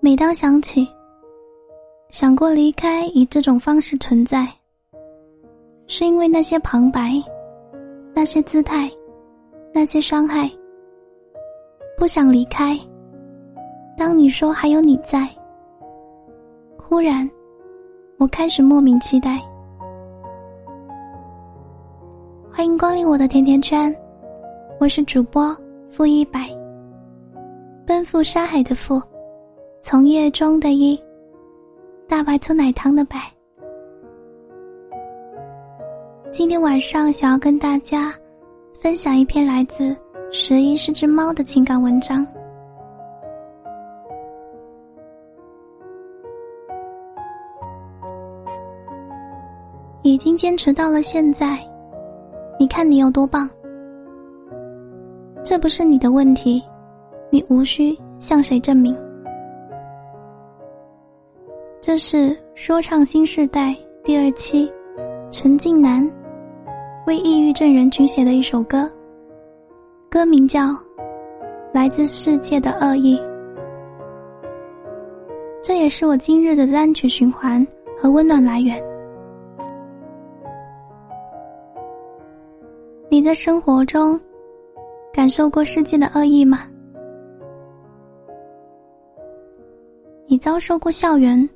每当想起，想过离开以这种方式存在，是因为那些旁白，那些姿态，那些伤害。不想离开。当你说还有你在，忽然，我开始莫名期待。欢迎光临我的甜甜圈，我是主播负一百，奔赴山海的负。从业中的一，大白兔奶糖的白。今天晚上想要跟大家分享一篇来自十一是只猫的情感文章。已经坚持到了现在，你看你有多棒？这不是你的问题，你无需向谁证明。这是说唱新时代第二期，陈近南为抑郁症人群写的一首歌，歌名叫《来自世界的恶意》。这也是我今日的单曲循环和温暖来源。你在生活中感受过世界的恶意吗？你遭受过校园？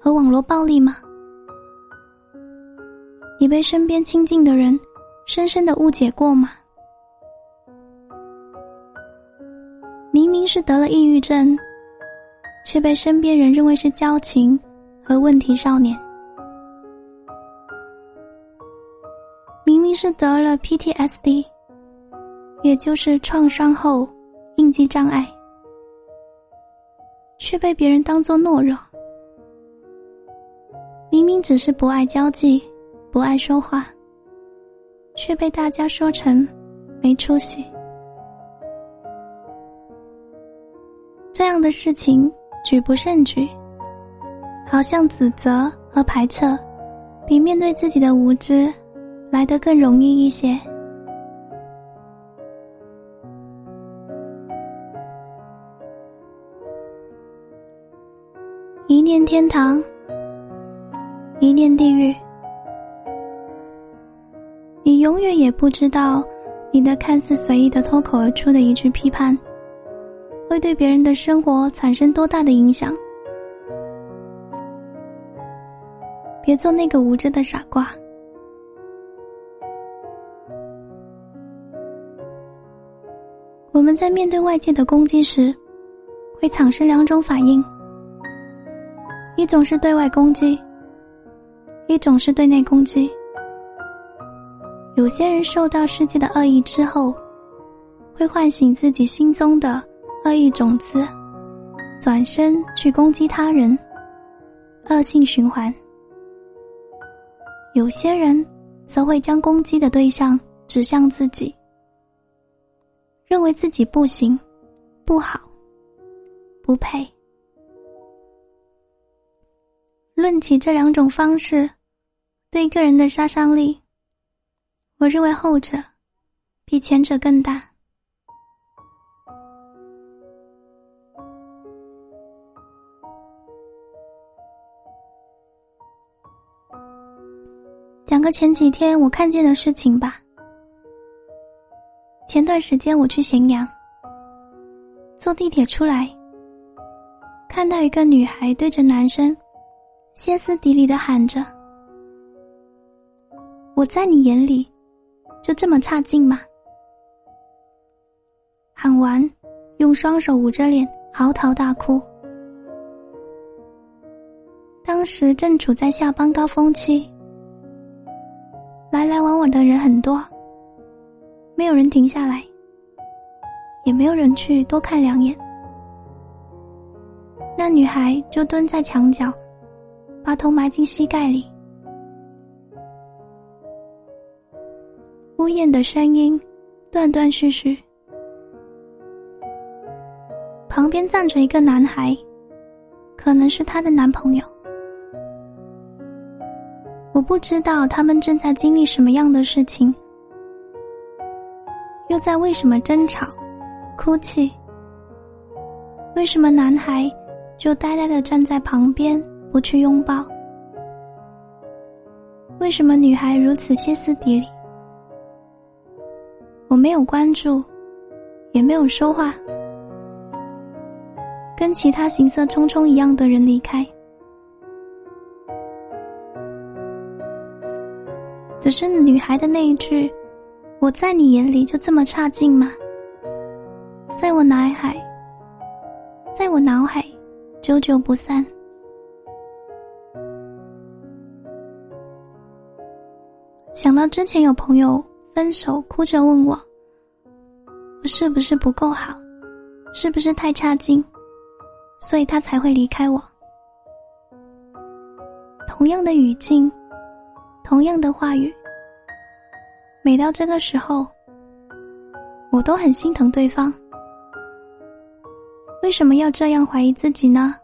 和网络暴力吗？你被身边亲近的人深深的误解过吗？明明是得了抑郁症，却被身边人认为是矫情和问题少年。明明是得了 PTSD，也就是创伤后应激障碍，却被别人当作懦弱。明明只是不爱交际，不爱说话，却被大家说成没出息。这样的事情举不胜举，好像指责和排斥，比面对自己的无知来得更容易一些。一念天堂。一念地狱，越也不知道，你的看似随意的脱口而出的一句批判，会对别人的生活产生多大的影响。别做那个无知的傻瓜。我们在面对外界的攻击时，会产生两种反应，一种是对外攻击。一种是对内攻击。有些人受到世界的恶意之后，会唤醒自己心中的恶意种子，转身去攻击他人，恶性循环。有些人则会将攻击的对象指向自己，认为自己不行、不好、不配。论起这两种方式。对个人的杀伤力，我认为后者比前者更大。讲个前几天我看见的事情吧。前段时间我去咸阳，坐地铁出来，看到一个女孩对着男生歇斯底里的喊着。我在你眼里，就这么差劲吗？喊完，用双手捂着脸嚎啕大哭。当时正处在下班高峰期，来来往往的人很多，没有人停下来，也没有人去多看两眼。那女孩就蹲在墙角，把头埋进膝盖里。咽的声音断断续续。旁边站着一个男孩，可能是她的男朋友。我不知道他们正在经历什么样的事情，又在为什么争吵、哭泣。为什么男孩就呆呆的站在旁边，不去拥抱？为什么女孩如此歇斯底里？没有关注，也没有说话，跟其他行色匆匆一样的人离开。只是女孩的那一句：“我在你眼里就这么差劲吗？”在我脑海，在我脑海，久久不散。想到之前有朋友分手，哭着问：“我我是不是不够好？是不是太差劲？所以他才会离开我？”同样的语境。同样的话语，每到这个时候，我都很心疼对方。为什么要这样怀疑自己呢？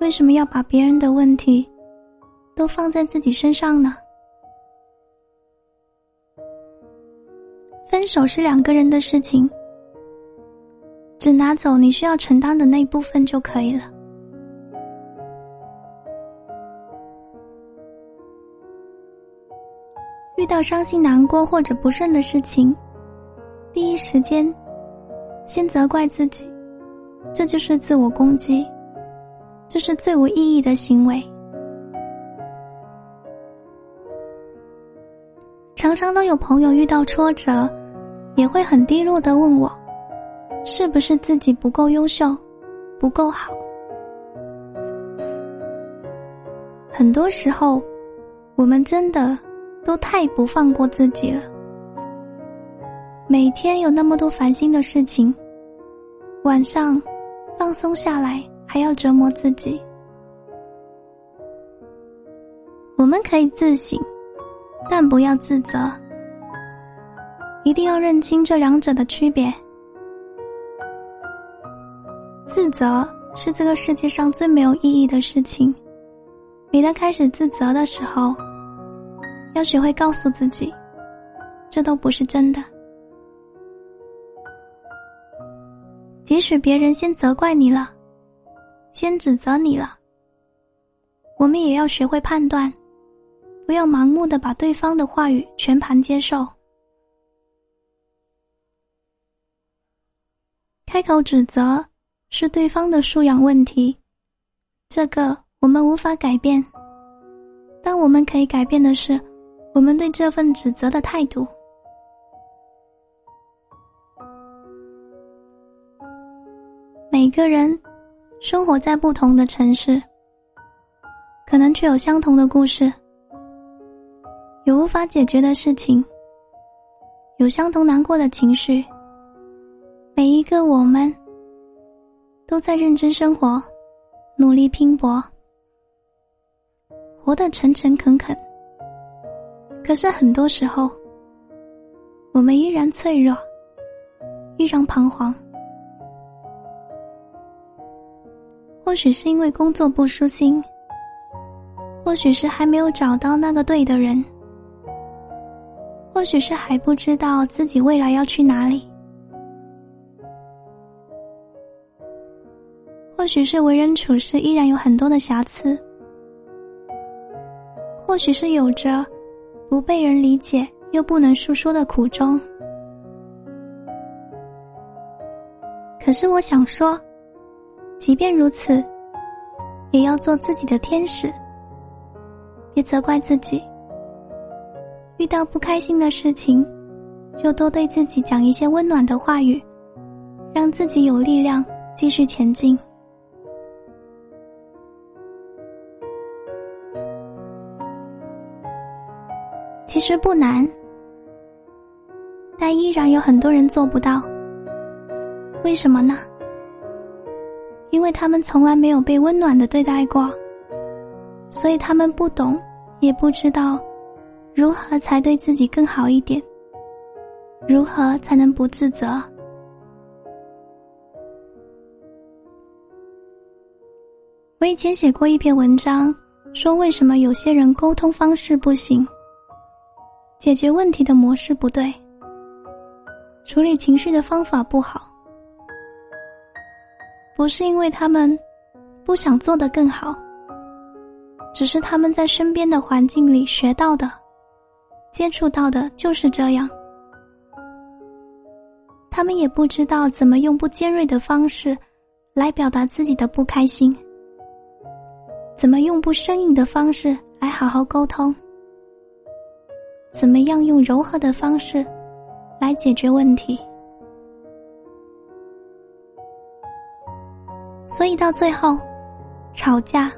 为什么要把别人的问题都放在自己身上呢？分手是两个人的事情，只拿走你需要承担的那一部分就可以了。遇到伤心难过或者不顺的事情，第一时间先责怪自己，这就是自我攻击，这是最无意义的行为。常常都有朋友遇到挫折，也会很低落的问我，是不是自己不够优秀，不够好？很多时候，我们真的。都太不放过自己了。每天有那么多烦心的事情，晚上放松下来还要折磨自己。我们可以自省，但不要自责。一定要认清这两者的区别。自责是这个世界上最没有意义的事情。每当开始自责的时候。要学会告诉自己，这都不是真的。即使别人先责怪你了，先指责你了，我们也要学会判断，不要盲目的把对方的话语全盘接受。开口指责是对方的素养问题，这个我们无法改变，但我们可以改变的是。我们对这份指责的态度。每个人生活在不同的城市，可能却有相同的故事，有无法解决的事情，有相同难过的情绪。每一个我们，都在认真生活，努力拼搏，活得诚诚恳恳。可是很多时候，我们依然脆弱，依然彷徨。或许是因为工作不舒心，或许是还没有找到那个对的人，或许是还不知道自己未来要去哪里，或许是为人处事依然有很多的瑕疵，或许是有着。不被人理解又不能诉说的苦衷。可是我想说，即便如此，也要做自己的天使。别责怪自己。遇到不开心的事情，就多对自己讲一些温暖的话语，让自己有力量继续前进。其实不难，但依然有很多人做不到。为什么呢？因为他们从来没有被温暖的对待过，所以他们不懂，也不知道如何才对自己更好一点？如何才能不自责？我以前写过一篇文章，说为什么有些人沟通方式不行，解决问题的模式不对，处理情绪的方法不好，不是因为他们不想做得更好，只是他们在身边的环境里学到的、接触到的就是这样。他们也不知道怎么用不尖锐的方式来表达自己的不开心，怎么用不生硬的方式来好好沟通，怎么样用柔和的方式来解决问题。所以到最后，吵架、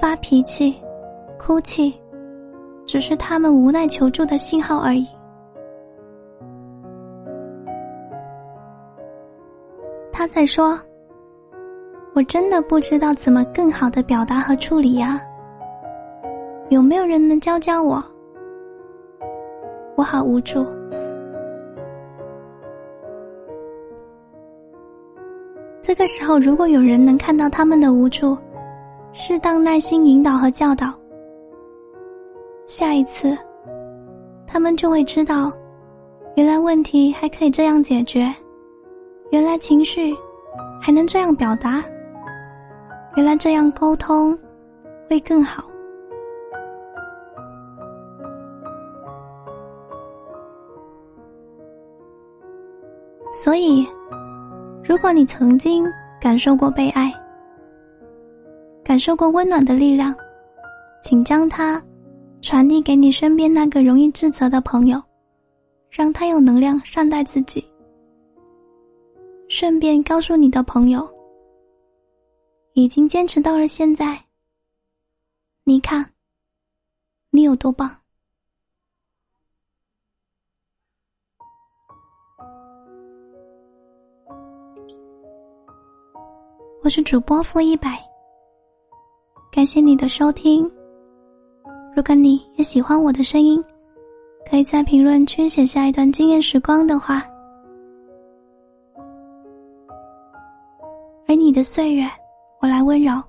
发脾气、哭泣，只是他们无奈求助的信号而已。他在说：“我真的不知道怎么更好的表达和处理呀，有没有人能教教我？我好无助。”这个时候，如果有人能看到他们的无助，适当耐心引导和教导，下一次，他们就会知道，原来问题还可以这样解决。原来情绪还能这样表达，原来这样沟通会更好。所以，如果你曾经感受过被爱，感受过温暖的力量，请将它传递给你身边那个容易自责的朋友，让他有能量善待自己。顺便告诉你的朋友，已经坚持到了现在。你看，你有多棒！我是主播负一百，感谢你的收听。如果你也喜欢我的声音，可以在评论区写下一段惊艳时光的话。而你的岁月，我来温柔。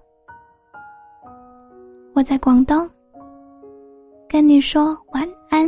我在广东，跟你说晚安。